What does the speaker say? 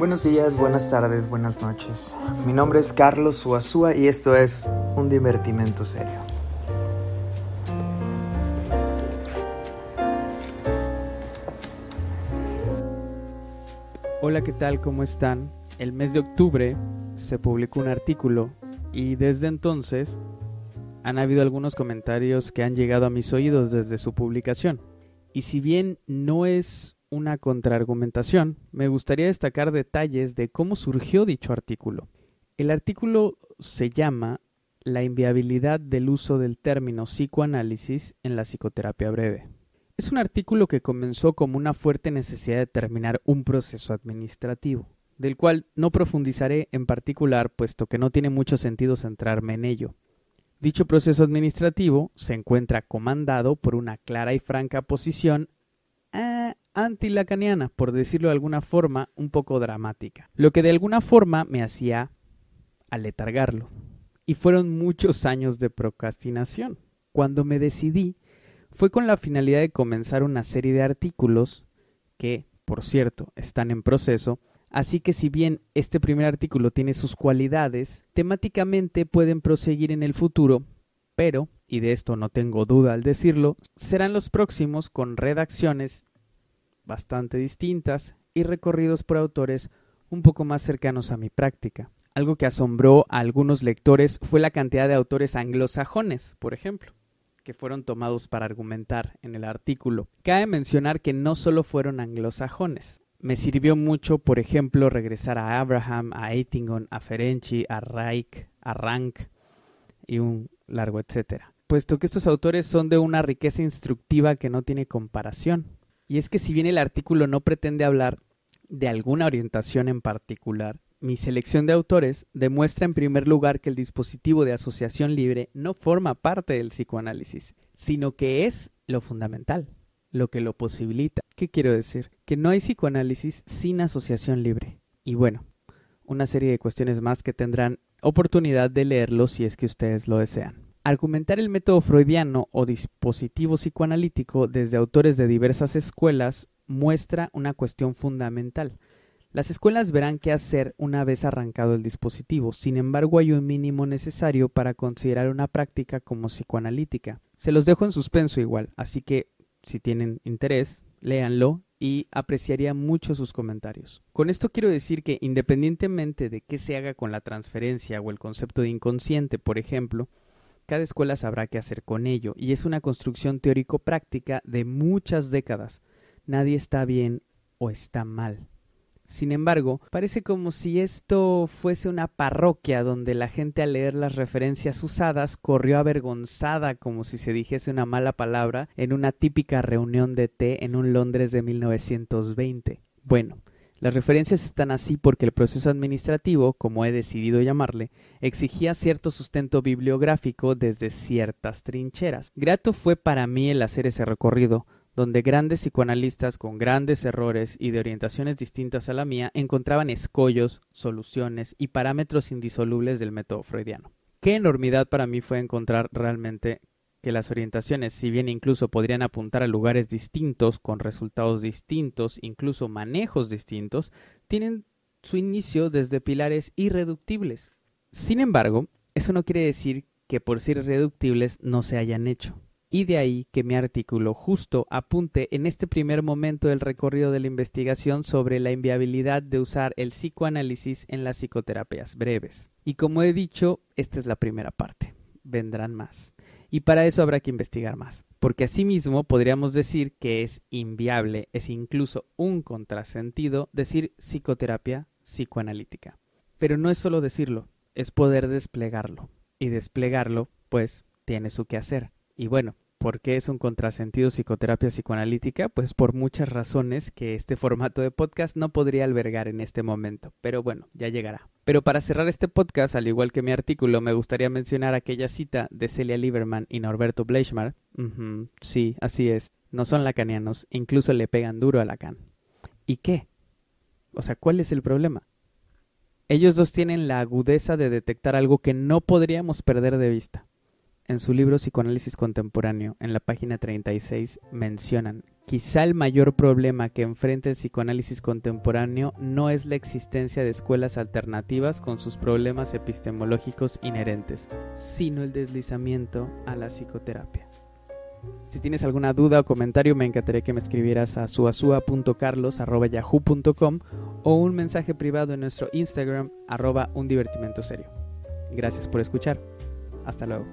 Buenos días, buenas tardes, buenas noches. Mi nombre es Carlos Suazúa y esto es un divertimento serio. Hola, ¿qué tal? ¿Cómo están? El mes de octubre se publicó un artículo y desde entonces han habido algunos comentarios que han llegado a mis oídos desde su publicación. Y si bien no es una contraargumentación, me gustaría destacar detalles de cómo surgió dicho artículo. El artículo se llama La inviabilidad del uso del término psicoanálisis en la psicoterapia breve. Es un artículo que comenzó como una fuerte necesidad de terminar un proceso administrativo, del cual no profundizaré en particular puesto que no tiene mucho sentido centrarme en ello. Dicho proceso administrativo se encuentra comandado por una clara y franca posición eh, antilacaniana, por decirlo de alguna forma, un poco dramática, lo que de alguna forma me hacía aletargarlo. Y fueron muchos años de procrastinación. Cuando me decidí, fue con la finalidad de comenzar una serie de artículos que, por cierto, están en proceso, así que si bien este primer artículo tiene sus cualidades, temáticamente pueden proseguir en el futuro, pero, y de esto no tengo duda al decirlo, serán los próximos con redacciones bastante distintas y recorridos por autores un poco más cercanos a mi práctica. Algo que asombró a algunos lectores fue la cantidad de autores anglosajones, por ejemplo, que fueron tomados para argumentar en el artículo. Cabe mencionar que no solo fueron anglosajones. Me sirvió mucho, por ejemplo, regresar a Abraham, a Eitingon, a Ferenczi, a Reich, a Rank y un largo etcétera. Puesto que estos autores son de una riqueza instructiva que no tiene comparación. Y es que si bien el artículo no pretende hablar de alguna orientación en particular, mi selección de autores demuestra en primer lugar que el dispositivo de asociación libre no forma parte del psicoanálisis, sino que es lo fundamental, lo que lo posibilita. ¿Qué quiero decir? Que no hay psicoanálisis sin asociación libre. Y bueno, una serie de cuestiones más que tendrán oportunidad de leerlo si es que ustedes lo desean. Argumentar el método freudiano o dispositivo psicoanalítico desde autores de diversas escuelas muestra una cuestión fundamental. Las escuelas verán qué hacer una vez arrancado el dispositivo, sin embargo hay un mínimo necesario para considerar una práctica como psicoanalítica. Se los dejo en suspenso igual, así que si tienen interés, léanlo y apreciaría mucho sus comentarios. Con esto quiero decir que independientemente de qué se haga con la transferencia o el concepto de inconsciente, por ejemplo, cada escuela sabrá qué hacer con ello, y es una construcción teórico-práctica de muchas décadas. Nadie está bien o está mal. Sin embargo, parece como si esto fuese una parroquia donde la gente al leer las referencias usadas corrió avergonzada como si se dijese una mala palabra en una típica reunión de té en un Londres de 1920. Bueno, las referencias están así porque el proceso administrativo, como he decidido llamarle, exigía cierto sustento bibliográfico desde ciertas trincheras. Grato fue para mí el hacer ese recorrido, donde grandes psicoanalistas con grandes errores y de orientaciones distintas a la mía encontraban escollos, soluciones y parámetros indisolubles del método freudiano. Qué enormidad para mí fue encontrar realmente que las orientaciones, si bien incluso podrían apuntar a lugares distintos, con resultados distintos, incluso manejos distintos, tienen su inicio desde pilares irreductibles. Sin embargo, eso no quiere decir que por ser irreductibles no se hayan hecho. Y de ahí que mi artículo justo apunte en este primer momento del recorrido de la investigación sobre la inviabilidad de usar el psicoanálisis en las psicoterapias breves. Y como he dicho, esta es la primera parte. Vendrán más y para eso habrá que investigar más, porque asimismo podríamos decir que es inviable, es incluso un contrasentido decir psicoterapia psicoanalítica. Pero no es solo decirlo, es poder desplegarlo, y desplegarlo, pues, tiene su que hacer. Y bueno, ¿Por qué es un contrasentido psicoterapia psicoanalítica? Pues por muchas razones que este formato de podcast no podría albergar en este momento, pero bueno, ya llegará. Pero para cerrar este podcast, al igual que mi artículo, me gustaría mencionar aquella cita de Celia Lieberman y Norberto Bleichmar. sí, así es. No son lacanianos, incluso le pegan duro a Lacan. ¿Y qué? O sea, ¿cuál es el problema? Ellos dos tienen la agudeza de detectar algo que no podríamos perder de vista en su libro Psicoanálisis Contemporáneo, en la página 36, mencionan, quizá el mayor problema que enfrenta el psicoanálisis contemporáneo no es la existencia de escuelas alternativas con sus problemas epistemológicos inherentes, sino el deslizamiento a la psicoterapia. Si tienes alguna duda o comentario, me encantaría que me escribieras a suasua.carlos.yahoo.com o un mensaje privado en nuestro Instagram, arroba un divertimento serio. Gracias por escuchar. Hasta luego.